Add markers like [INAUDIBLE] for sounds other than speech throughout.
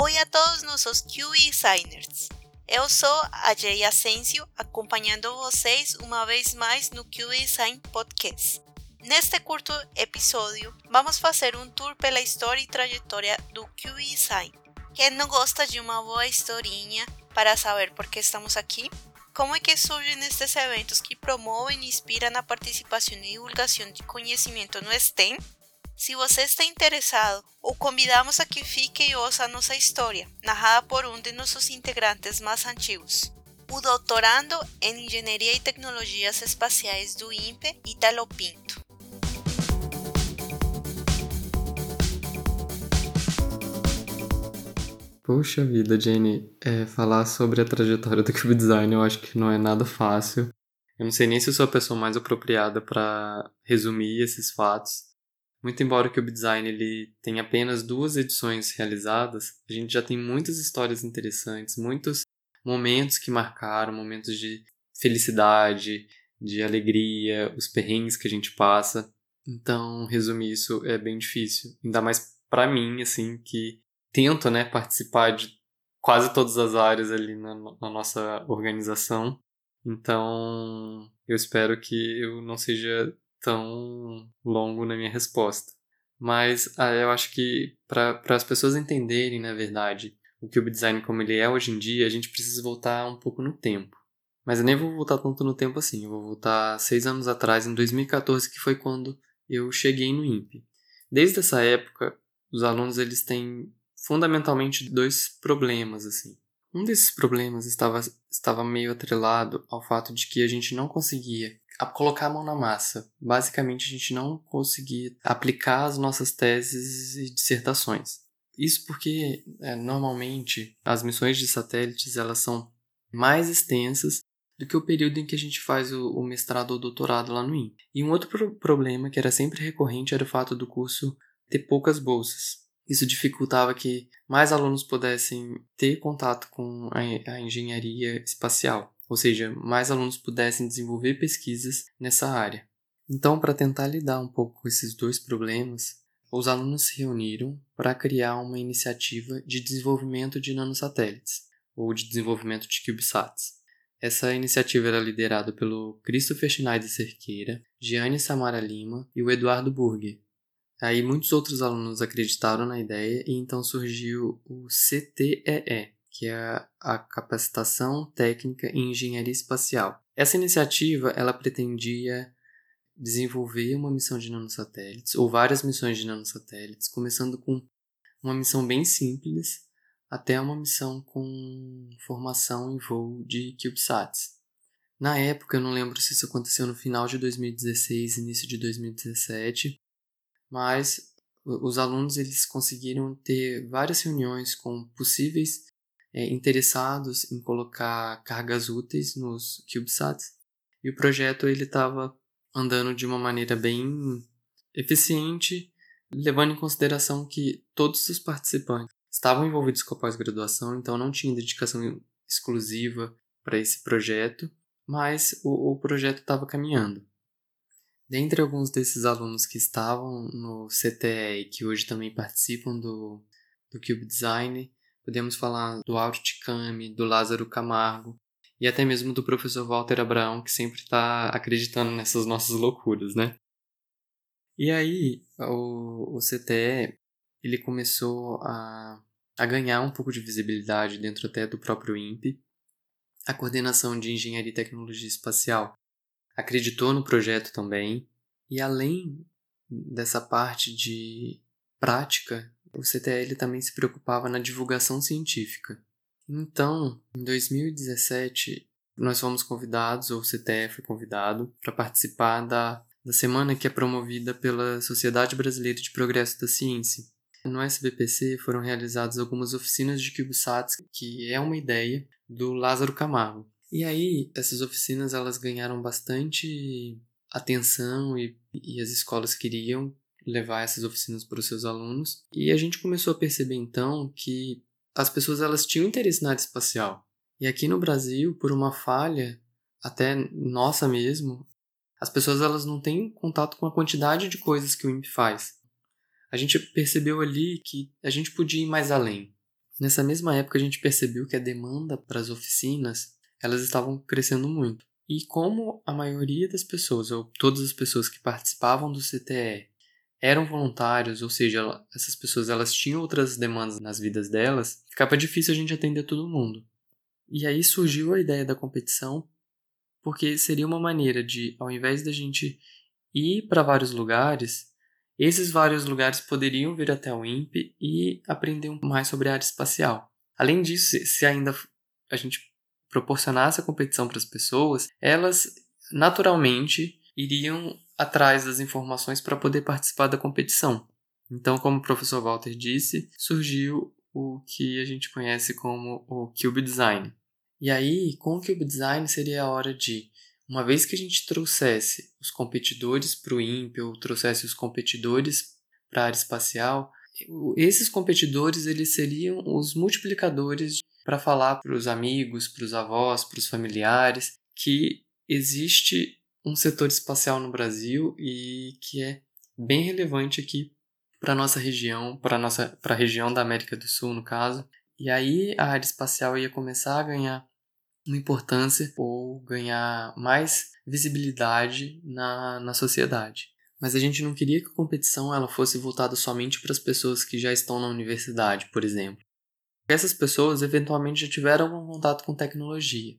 Oi a todos nossos QE Designers. Eu sou a Jay Asensio, acompanhando vocês uma vez mais no QE Design Podcast. Neste curto episódio, vamos fazer um tour pela história e trajetória do QE Design. Quem não gosta de uma boa historinha para saber por que estamos aqui? Como é que surgem estes eventos que promovem e inspiram a participação e divulgação de conhecimento no STEM? Se você está interessado, o convidamos a que fique e ouça a nossa história, narrada por um de nossos integrantes mais antigos, o doutorando em Engenharia e Tecnologias Espaciais do INPE, Italo Pinto. Poxa vida, Jenny, é, falar sobre a trajetória do Cube Design eu acho que não é nada fácil. Eu não sei nem se eu sou a pessoa mais apropriada para resumir esses fatos. Muito embora o Cube Design ele tenha apenas duas edições realizadas, a gente já tem muitas histórias interessantes, muitos momentos que marcaram, momentos de felicidade, de alegria, os perrengues que a gente passa. Então, resumir isso é bem difícil, ainda mais para mim, assim, que tento né, participar de quase todas as áreas ali na, na nossa organização. Então, eu espero que eu não seja tão longo na minha resposta. Mas ah, eu acho que para as pessoas entenderem, na verdade, o Cube Design como ele é hoje em dia, a gente precisa voltar um pouco no tempo. Mas eu nem vou voltar tanto no tempo assim, eu vou voltar seis anos atrás, em 2014, que foi quando eu cheguei no INPE. Desde essa época, os alunos eles têm fundamentalmente dois problemas assim. Um desses problemas estava, estava meio atrelado ao fato de que a gente não conseguia colocar a mão na massa. Basicamente, a gente não conseguia aplicar as nossas teses e dissertações. Isso porque, é, normalmente, as missões de satélites elas são mais extensas do que o período em que a gente faz o, o mestrado ou doutorado lá no IN. E um outro pro problema que era sempre recorrente era o fato do curso ter poucas bolsas. Isso dificultava que mais alunos pudessem ter contato com a, engenharia espacial, ou seja, mais alunos pudessem desenvolver pesquisas nessa área. Então, para tentar lidar um pouco com esses dois problemas, os alunos se reuniram para criar uma iniciativa de desenvolvimento de nanosatélites, ou de desenvolvimento de CubeSats. Essa iniciativa era liderada pelo Christopher Schneider Cerqueira, Gianni Samara Lima e o Eduardo Burger, Aí muitos outros alunos acreditaram na ideia e então surgiu o CTEE, que é a Capacitação Técnica em Engenharia Espacial. Essa iniciativa ela pretendia desenvolver uma missão de nanosatélites ou várias missões de nanosatélites, começando com uma missão bem simples até uma missão com formação em voo de CubeSats. Na época, eu não lembro se isso aconteceu no final de 2016, início de 2017, mas os alunos eles conseguiram ter várias reuniões com possíveis é, interessados em colocar cargas úteis nos CubeSats e o projeto ele estava andando de uma maneira bem eficiente, levando em consideração que todos os participantes estavam envolvidos com a pós-graduação, então não tinha dedicação exclusiva para esse projeto, mas o, o projeto estava caminhando. Dentre alguns desses alunos que estavam no CTE e que hoje também participam do, do Cube Design, podemos falar do Auro Ticami, do Lázaro Camargo e até mesmo do professor Walter Abraão, que sempre está acreditando nessas nossas loucuras, né? E aí, o, o CTE, ele começou a, a ganhar um pouco de visibilidade dentro até do próprio INPE. A coordenação de Engenharia e Tecnologia Espacial acreditou no projeto também. E além dessa parte de prática, o CTL também se preocupava na divulgação científica. Então, em 2017, nós fomos convidados, ou o CTE foi convidado, para participar da, da semana que é promovida pela Sociedade Brasileira de Progresso da Ciência. No SBPC foram realizadas algumas oficinas de CubeSats, que é uma ideia do Lázaro Camargo. E aí, essas oficinas elas ganharam bastante atenção e, e as escolas queriam levar essas oficinas para os seus alunos. E a gente começou a perceber então que as pessoas elas tinham interesse na área espacial. E aqui no Brasil, por uma falha, até nossa mesmo, as pessoas elas não têm contato com a quantidade de coisas que o INPE faz. A gente percebeu ali que a gente podia ir mais além. Nessa mesma época a gente percebeu que a demanda para as oficinas elas estavam crescendo muito. E como a maioria das pessoas, ou todas as pessoas que participavam do CTE, eram voluntários, ou seja, essas pessoas elas tinham outras demandas nas vidas delas, ficava difícil a gente atender todo mundo. E aí surgiu a ideia da competição, porque seria uma maneira de, ao invés da gente ir para vários lugares, esses vários lugares poderiam vir até o INPE e aprender mais sobre a área espacial. Além disso, se ainda a gente proporcionasse a competição para as pessoas, elas naturalmente iriam atrás das informações para poder participar da competição. Então, como o professor Walter disse, surgiu o que a gente conhece como o Cube Design. E aí, com o Cube Design seria a hora de, uma vez que a gente trouxesse os competidores para o INPE ou trouxesse os competidores para a área espacial, esses competidores eles seriam os multiplicadores para falar para os amigos, para os avós, para os familiares que existe um setor espacial no Brasil e que é bem relevante aqui para nossa região, para nossa para a região da América do Sul, no caso. E aí a área espacial ia começar a ganhar uma importância ou ganhar mais visibilidade na, na sociedade. Mas a gente não queria que a competição ela fosse voltada somente para as pessoas que já estão na universidade, por exemplo essas pessoas eventualmente já tiveram algum contato com tecnologia.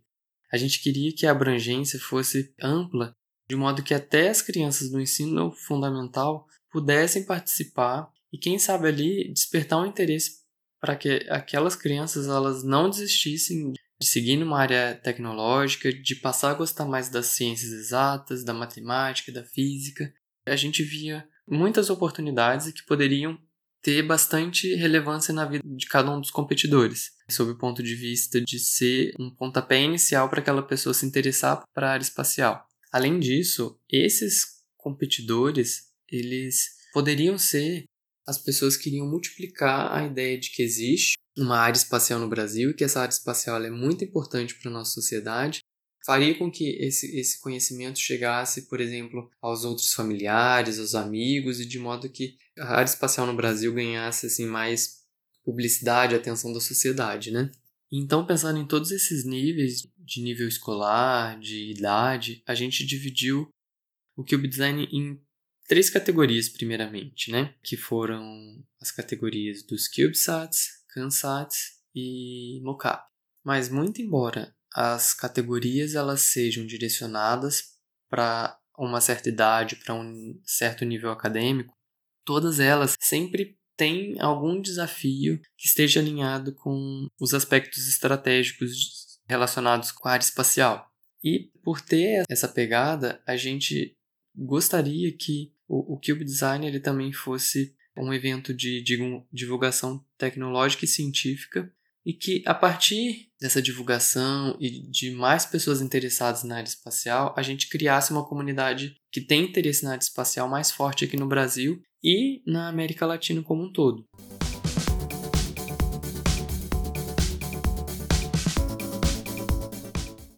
A gente queria que a abrangência fosse ampla, de modo que até as crianças do ensino fundamental pudessem participar e quem sabe ali despertar um interesse para que aquelas crianças elas não desistissem de seguir numa área tecnológica, de passar a gostar mais das ciências exatas, da matemática, da física. A gente via muitas oportunidades que poderiam ter bastante relevância na vida de cada um dos competidores, sob o ponto de vista de ser um pontapé inicial para aquela pessoa se interessar para a área espacial. Além disso, esses competidores, eles poderiam ser as pessoas que iriam multiplicar a ideia de que existe uma área espacial no Brasil e que essa área espacial é muito importante para a nossa sociedade faria com que esse, esse conhecimento chegasse, por exemplo, aos outros familiares, aos amigos, e de modo que a área espacial no Brasil ganhasse assim, mais publicidade, atenção da sociedade, né? Então, pensando em todos esses níveis, de nível escolar, de idade, a gente dividiu o Cube Design em três categorias, primeiramente, né? Que foram as categorias dos CubeSats, CanSats e MoCap. Mas, muito embora as categorias elas sejam direcionadas para uma certa idade, para um certo nível acadêmico, todas elas sempre têm algum desafio que esteja alinhado com os aspectos estratégicos relacionados com a área espacial. E por ter essa pegada, a gente gostaria que o, o Cube Design ele também fosse um evento de, de divulgação tecnológica e científica e que a partir dessa divulgação e de mais pessoas interessadas na área espacial, a gente criasse uma comunidade que tem interesse na área espacial mais forte aqui no Brasil e na América Latina como um todo.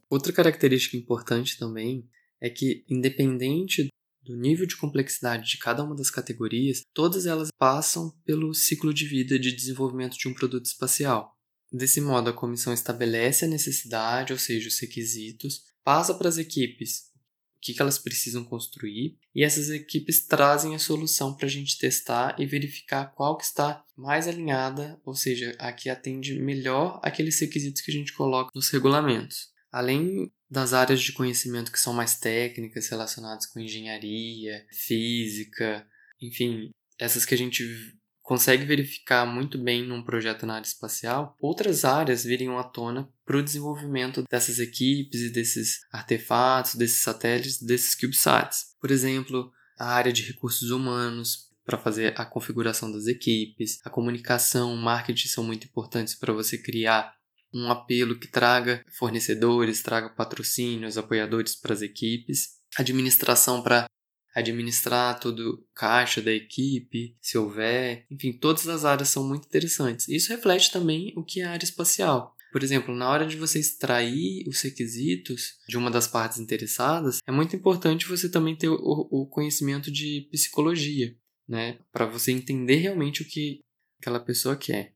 Outra característica importante também é que, independente do nível de complexidade de cada uma das categorias, todas elas passam pelo ciclo de vida de desenvolvimento de um produto espacial. Desse modo, a comissão estabelece a necessidade, ou seja, os requisitos, passa para as equipes o que, elas precisam construir e essas equipes trazem a solução para a gente testar e verificar qual que está mais alinhada, ou seja, a que atende melhor aqueles requisitos que a gente coloca nos regulamentos. Além das áreas de conhecimento que são mais técnicas relacionadas com engenharia, física, enfim, essas que a gente consegue verificar muito bem num projeto na área espacial, outras áreas viriam à tona para o desenvolvimento dessas equipes e desses artefatos, desses satélites, desses CubeSats. Por exemplo, a área de recursos humanos, para fazer a configuração das equipes, a comunicação, o marketing são muito importantes para você criar um apelo que traga fornecedores, traga patrocínios, apoiadores para as equipes, administração para administrar todo caixa da equipe, se houver, enfim, todas as áreas são muito interessantes. Isso reflete também o que é a área espacial. Por exemplo, na hora de você extrair os requisitos de uma das partes interessadas, é muito importante você também ter o, o conhecimento de psicologia, né? Para você entender realmente o que aquela pessoa quer.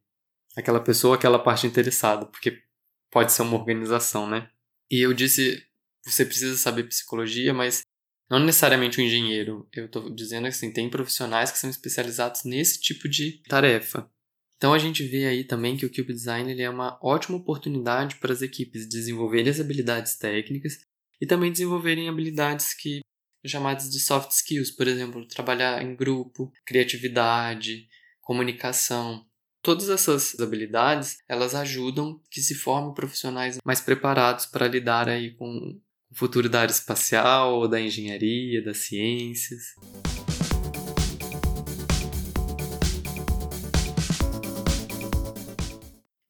Aquela pessoa, aquela parte interessada, porque pode ser uma organização, né? E eu disse, você precisa saber psicologia, mas não necessariamente um engenheiro. Eu estou dizendo assim, tem profissionais que são especializados nesse tipo de tarefa. Então a gente vê aí também que o Cube Design ele é uma ótima oportunidade para as equipes desenvolverem as habilidades técnicas e também desenvolverem habilidades que chamadas de soft skills, por exemplo, trabalhar em grupo, criatividade, comunicação. Todas essas habilidades, elas ajudam que se formem profissionais mais preparados para lidar aí com o futuro da área espacial, da engenharia, das ciências.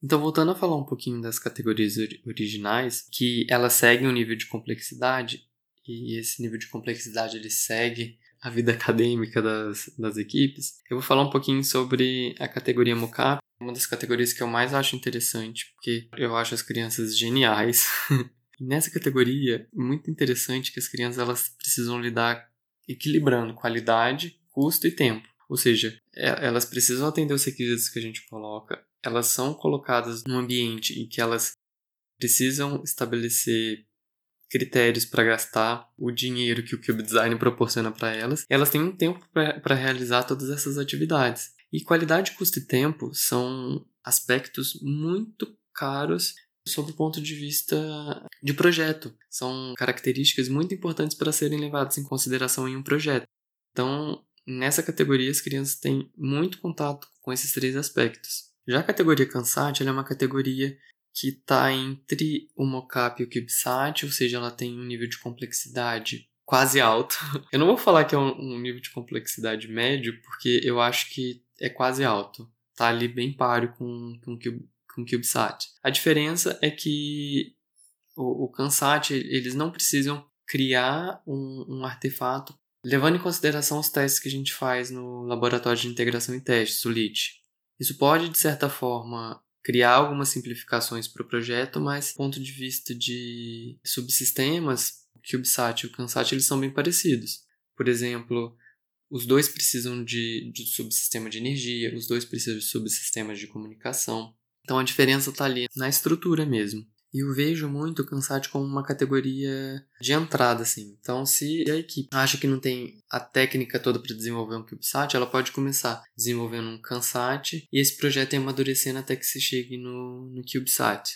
Então, voltando a falar um pouquinho das categorias originais, que elas seguem um nível de complexidade, e esse nível de complexidade ele segue a vida [LAUGHS] acadêmica das, das equipes, eu vou falar um pouquinho sobre a categoria mocap, uma das categorias que eu mais acho interessante, porque eu acho as crianças geniais. [LAUGHS] e nessa categoria, muito interessante que as crianças elas precisam lidar equilibrando qualidade, custo e tempo. Ou seja, é, elas precisam atender os requisitos que a gente coloca, elas são colocadas num ambiente em que elas precisam estabelecer critérios para gastar o dinheiro que o Cube Design proporciona para elas, elas têm um tempo para realizar todas essas atividades. E qualidade, custo e tempo são aspectos muito caros sob o ponto de vista de projeto. São características muito importantes para serem levadas em consideração em um projeto. Então, nessa categoria, as crianças têm muito contato com esses três aspectos. Já a categoria Kansat é uma categoria que está entre o mocap e o CubeSat, ou seja, ela tem um nível de complexidade quase alto. [LAUGHS] Eu não vou falar que é um, nível de complexidade médio, porque eu acho que é quase alto. Tá ali bem páreo com, com, com CubeSat. A diferença é que o, o Kansat, eles não precisam criar um, um artefato levando em consideração os testes que a gente faz no laboratório de integração e testes, o LIT. Isso pode, de certa forma, criar algumas simplificações para o projeto, mas do ponto de vista de subsistemas, o CubeSat e o CanSat eles são bem parecidos. Por exemplo, os dois precisam de, de subsistema de energia, os dois precisam de subsistemas de comunicação. Então a diferença está ali na estrutura mesmo. E eu vejo muito o Kansat como uma categoria de entrada, assim. Então, se a equipe acha que não tem a técnica toda para desenvolver um CubeSat, ela pode começar desenvolvendo um Kansat e esse projeto ir amadurecendo até que se chegue no, no CubeSat.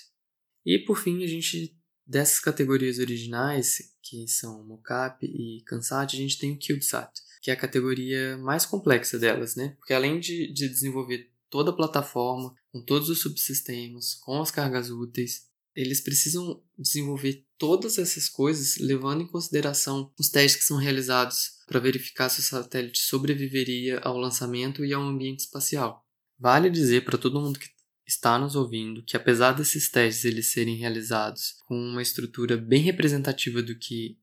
E, por fim, a gente, dessas categorias originais, que são Mocap e Kansat, a gente tem o CubeSat, que é a categoria mais complexa delas, né? Porque além de, de desenvolver toda a plataforma, com todos os subsistemas, com as cargas úteis, eles precisam desenvolver todas essas coisas levando em consideração os testes que são realizados para verificar se o satélite sobreviveria ao lançamento e ao ambiente espacial. Vale dizer para todo mundo que está nos ouvindo que apesar desses testes eles serem realizados com uma estrutura bem representativa do que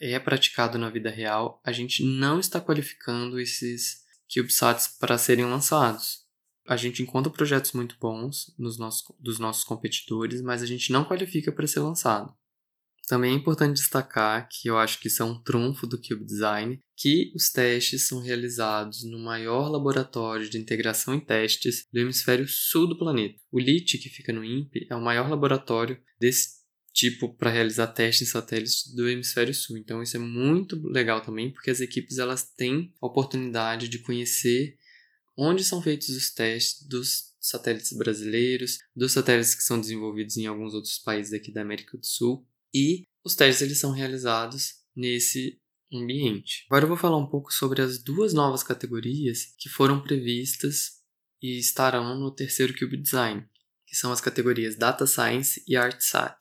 é praticado na vida real, a gente não está qualificando esses CubeSats para serem lançados a gente encontra projetos muito bons nos nossos, dos nossos competidores, mas a gente não qualifica para ser lançado. Também é importante destacar que eu acho que isso é um trunfo do Cube Design, que os testes são realizados no maior laboratório de integração e testes do hemisfério sul do planeta. O LIT, que fica no INPE, é o maior laboratório desse tipo para realizar testes em satélites do hemisfério sul. Então isso é muito legal também, porque as equipes elas têm a oportunidade de conhecer onde são feitos os testes dos satélites brasileiros, dos satélites que são desenvolvidos em alguns outros países aqui da América do Sul, e os testes eles são realizados nesse ambiente. Agora eu vou falar um pouco sobre as duas novas categorias que foram previstas e estarão no terceiro Cube Design, que são as categorias Data Science e ArtSat.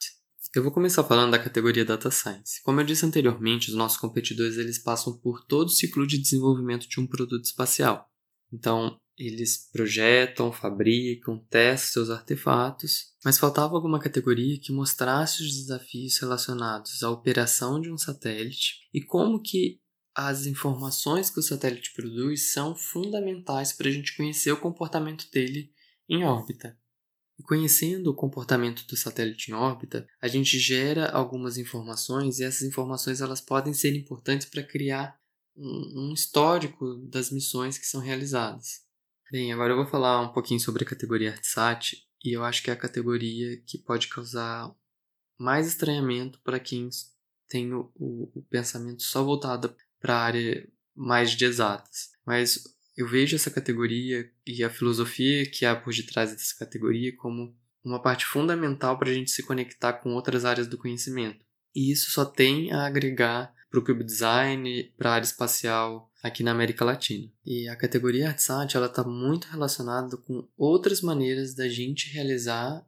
Eu vou começar falando da categoria Data Science. Como eu disse anteriormente, os nossos competidores eles passam por todo o ciclo de desenvolvimento de um produto espacial. Então, eles projetam, fabricam, testam seus artefatos, mas faltava alguma categoria que mostrasse os desafios relacionados à operação de um satélite e como que as informações que o satélite produz são fundamentais para a gente conhecer o comportamento dele em órbita. E conhecendo o comportamento do satélite em órbita, a gente gera algumas informações e essas informações elas podem ser importantes para criar um, histórico das missões que são realizadas. Bem, agora eu vou falar um pouquinho sobre a categoria ArtSat e eu acho que é a categoria que pode causar mais estranhamento para quem tem o, o, o pensamento só voltado para a área mais de exatas. Mas eu vejo essa categoria e a filosofia que há por detrás dessa categoria como uma parte fundamental para a gente se conectar com outras áreas do conhecimento. E isso só tem a agregar para o cube design, para a área espacial aqui na América Latina. E a categoria ArtSat ela está muito relacionada com outras maneiras da gente realizar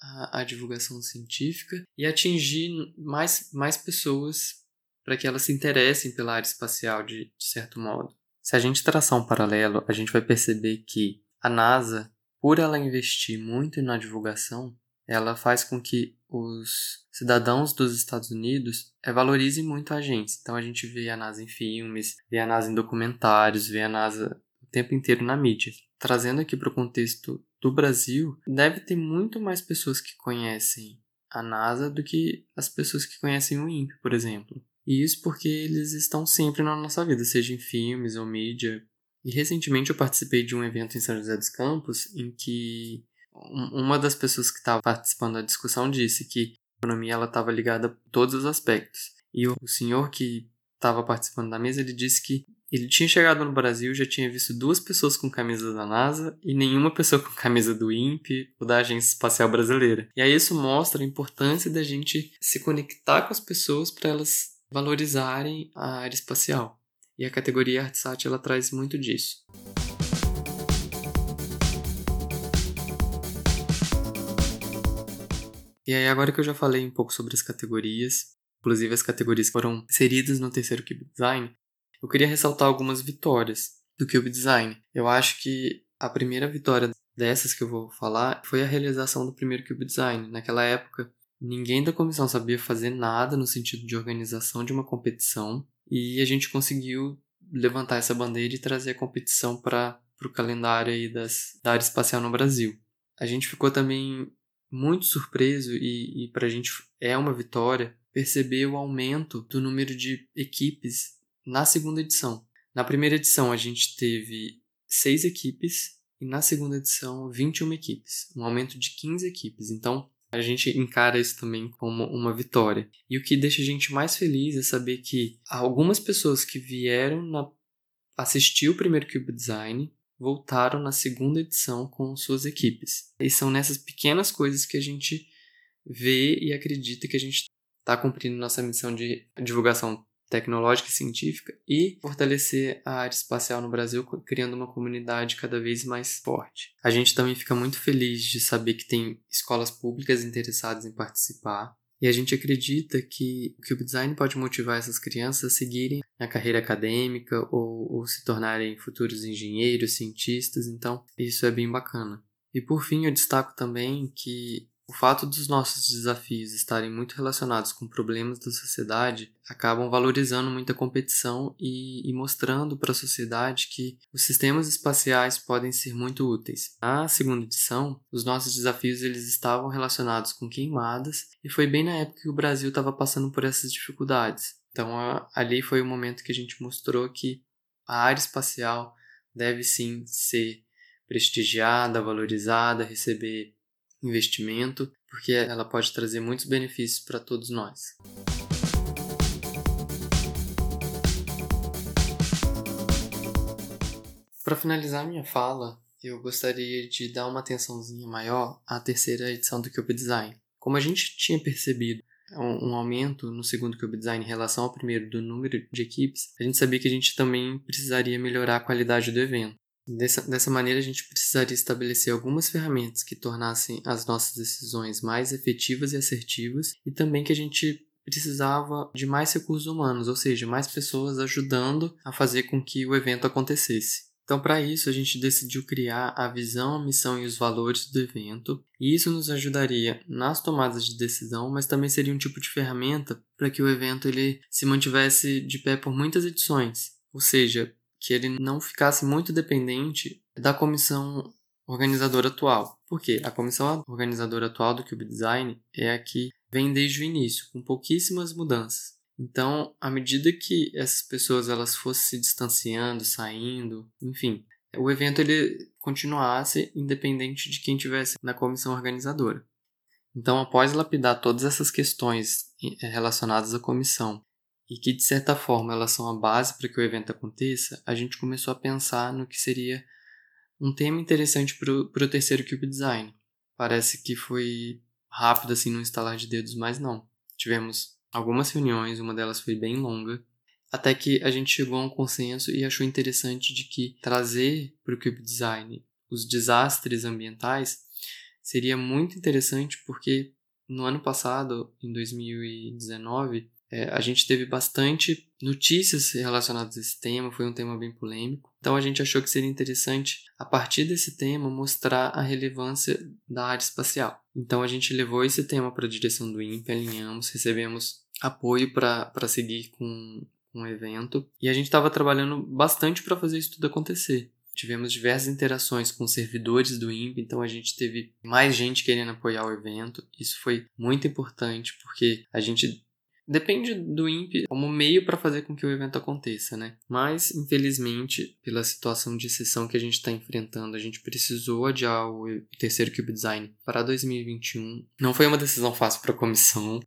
a, a divulgação científica e atingir mais, mais pessoas para que elas se interessem pela área espacial de, de certo modo. Se a gente traçar um paralelo, a gente vai perceber que a NASA, por ela investir muito na divulgação, ela faz com que os cidadãos dos Estados Unidos é, valorizem muito a gente. Então a gente vê a NASA em filmes, vê a NASA em documentários, vê a NASA o tempo inteiro na mídia. Trazendo aqui para o contexto do Brasil, deve ter muito mais pessoas que conhecem a NASA do que as pessoas que conhecem o INPE, por exemplo. E isso porque eles estão sempre na nossa vida, seja em filmes ou mídia. E recentemente eu participei de um evento em São José dos Campos em que uma das pessoas que estava participando da discussão disse que a economia ela estava ligada a todos os aspectos. E o senhor que estava participando da mesa, ele disse que ele tinha chegado no Brasil, já tinha visto duas pessoas com camisas da NASA e nenhuma pessoa com camisa do INPE ou da Agência Espacial Brasileira. E aí isso mostra a importância da gente se conectar com as pessoas para elas valorizarem a área espacial. E a categoria ArtSat ela traz muito disso. E aí agora que eu já falei um pouco sobre as categorias, inclusive as categorias que foram inseridas no terceiro Cube Design, eu queria ressaltar algumas vitórias do Cube Design. Eu acho que a primeira vitória dessas que eu vou falar foi a realização do primeiro Cube Design. Naquela época, Ninguém da comissão sabia fazer nada no sentido de organização de uma competição e a gente conseguiu levantar essa bandeira e trazer a competição para o calendário aí das, da área espacial no Brasil. A gente ficou também muito surpreso e, e para a gente é uma vitória perceber o aumento do número de equipes na segunda edição. Na primeira edição a gente teve seis equipes e na segunda edição 21 equipes, um aumento de 15 equipes. Então a gente encara isso também como uma vitória. E o que deixa a gente mais feliz é saber que algumas pessoas que vieram na... assistir o primeiro Cube Design voltaram na segunda edição com suas equipes. E são nessas pequenas coisas que a gente vê e acredita que a gente está cumprindo nossa missão de divulgação tecnológica e científica e fortalecer a área espacial no Brasil, criando uma comunidade cada vez mais forte. A gente também fica muito feliz de saber que tem escolas públicas interessadas em participar. E a gente acredita que o Cube Design pode motivar essas crianças a seguirem a carreira acadêmica ou, ou se tornarem futuros engenheiros, cientistas, então isso é bem bacana. E por fim, eu destaco também que o fato dos nossos desafios estarem muito relacionados com problemas da sociedade acabam valorizando muita competição e, e mostrando para a sociedade que os sistemas espaciais podem ser muito úteis. Na segunda edição, os nossos desafios eles estavam relacionados com queimadas e foi bem na época que o Brasil estava passando por essas dificuldades. Então a, ali foi o momento que a gente mostrou que a área espacial deve sim ser prestigiada, valorizada, receber investimento, porque ela pode trazer muitos benefícios para todos nós. Para finalizar minha fala, eu gostaria de dar uma atençãozinha maior à terceira edição do Cube Design. Como a gente tinha percebido um, um aumento no segundo Cube Design em relação ao primeiro do número de equipes, a gente sabia que a gente também precisaria melhorar a qualidade do evento. Dessa, dessa maneira, a gente precisaria estabelecer algumas ferramentas que tornassem as nossas decisões mais efetivas e assertivas, e também que a gente precisava de mais recursos humanos, ou seja, mais pessoas ajudando a fazer com que o evento acontecesse. Então, para isso, a gente decidiu criar a visão, a missão e os valores do evento, e isso nos ajudaria nas tomadas de decisão, mas também seria um tipo de ferramenta para que o evento ele se mantivesse de pé por muitas edições. Ou seja, que ele não ficasse muito dependente da comissão organizadora atual. Por quê? A comissão organizadora atual do Cube Design é a que vem desde o início, com pouquíssimas mudanças. Então, à medida que essas pessoas elas fossem se distanciando, saindo, enfim, o evento ele continuasse independente de quem tivesse na comissão organizadora. Então, após lapidar todas essas questões eh, relacionadas à comissão e que de certa forma elas são a base para que o evento aconteça, a gente começou a pensar no que seria um tema interessante para o terceiro Cube Design. Parece que foi rápido assim no instalar de dedos, mas não. Tivemos algumas reuniões, uma delas foi bem longa, até que a gente chegou a um consenso e achou interessante de que trazer para o Cube Design os desastres ambientais seria muito interessante porque no ano passado, em 2019, é, a gente teve bastante notícias relacionadas a esse tema, foi um tema bem polêmico. Então a gente achou que seria interessante, a partir desse tema, mostrar a relevância da área espacial. Então a gente levou esse tema para a direção do INPE, alinhamos, recebemos apoio para seguir com, com o evento e a gente estava trabalhando bastante para fazer isso tudo acontecer. Tivemos diversas interações com servidores do INPE, então a gente teve mais gente querendo apoiar o evento. Isso foi muito importante porque a gente Depende do INPE como meio para fazer com que o evento aconteça, né? Mas, infelizmente, pela situação de exceção que a gente está enfrentando, a gente precisou adiar o terceiro Cube Design para 2021. Não foi uma decisão fácil para a comissão,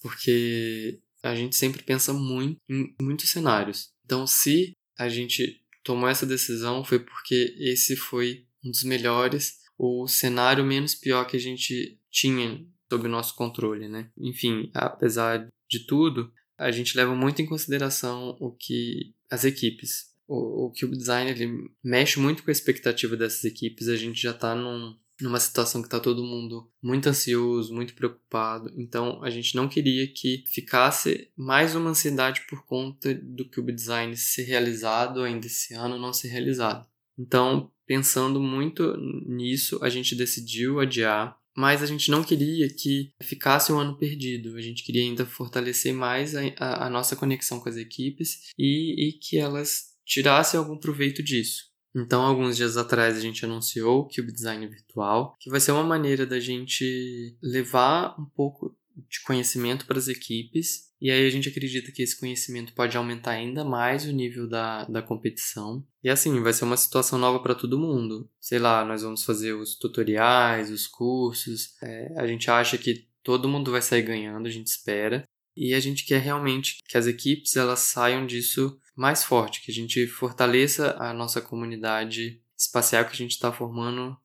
porque a gente sempre pensa muito em muitos cenários. Então, se a gente tomou essa decisão, foi porque esse foi um dos melhores, o cenário menos pior que a gente tinha sob nosso controle, né? Enfim, apesar de tudo, a gente leva muito em consideração o que as equipes. O, o Cube Design ele mexe muito com a expectativa dessas equipes. A gente já está num, numa situação que está todo mundo muito ansioso, muito preocupado. Então a gente não queria que ficasse mais uma ansiedade por conta do Cube Design ser realizado ainda esse ano não ser realizado. Então, pensando muito nisso, a gente decidiu adiar mas a gente não queria que ficasse um ano perdido. A gente queria ainda fortalecer mais a, a, a nossa conexão com as equipes e, e que elas tirassem algum proveito disso. Então, alguns dias atrás, a gente anunciou o Cube Design Virtual, que vai ser uma maneira da gente levar um pouco de conhecimento para as equipes e aí a gente acredita que esse conhecimento pode aumentar ainda mais o nível da, da competição. E assim, vai ser uma situação nova para todo mundo. Sei lá, nós vamos fazer os tutoriais, os cursos. É, a gente acha que todo mundo vai sair ganhando, a gente espera. E a gente quer realmente que as equipes elas saiam disso mais forte, que a gente fortaleça a nossa comunidade espacial que a gente está formando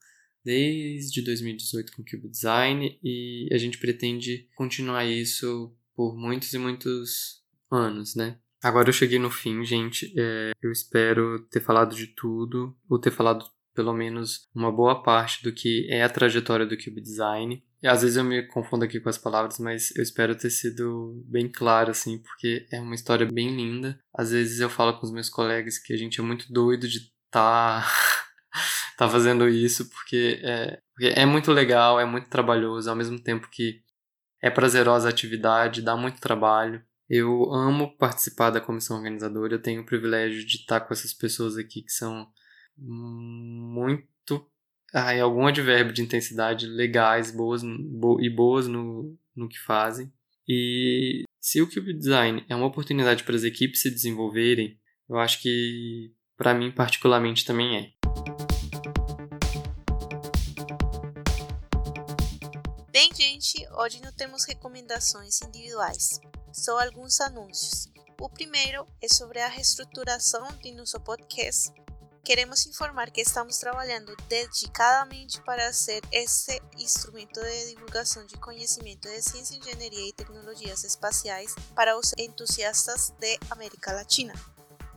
desde 2018 com o Cube Design e a gente pretende continuar isso por muitos e muitos anos, né? Agora eu cheguei no fim, gente. É, eu espero ter falado de tudo, ou ter falado pelo menos uma boa parte do que é a trajetória do Cube Design. E às vezes eu me confundo aqui com as palavras, mas eu espero ter sido bem claro, assim, porque é uma história bem linda. Às vezes eu falo com os meus colegas que a gente é muito doido de estar tá, [LAUGHS] tá fazendo isso, porque é, porque é muito legal, é muito trabalhoso, ao mesmo tempo que é prazerosa a atividade, dá muito trabalho. Eu amo participar da comissão organizadora, eu tenho o privilégio de estar com essas pessoas aqui que são muito. Ah, em algum advérbio de intensidade legais, boas bo, e boas no, no que fazem. E se o Cube Design é uma oportunidade para as equipes se desenvolverem, eu acho que para mim particularmente também é. Gente, hoje não temos recomendações individuais, só alguns anúncios. O primeiro é sobre a reestruturação de nosso podcast. Queremos informar que estamos trabalhando dedicadamente para ser esse instrumento de divulgação de conhecimento de ciência, engenharia e tecnologias espaciais para os entusiastas de América Latina.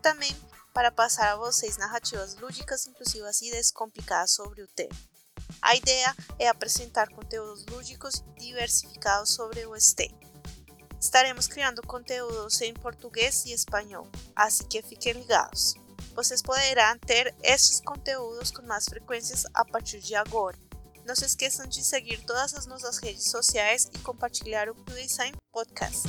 Também para passar a vocês narrativas lúdicas, inclusivas e descomplicadas sobre o tema. A ideia é apresentar conteúdos lúdicos e diversificados sobre o STEM. Estaremos criando conteúdos em português e espanhol, assim que fiquem ligados. Vocês poderão ter estes conteúdos com mais frequências a partir de agora. Não se esqueçam de seguir todas as nossas redes sociais e compartilhar o Design Podcast.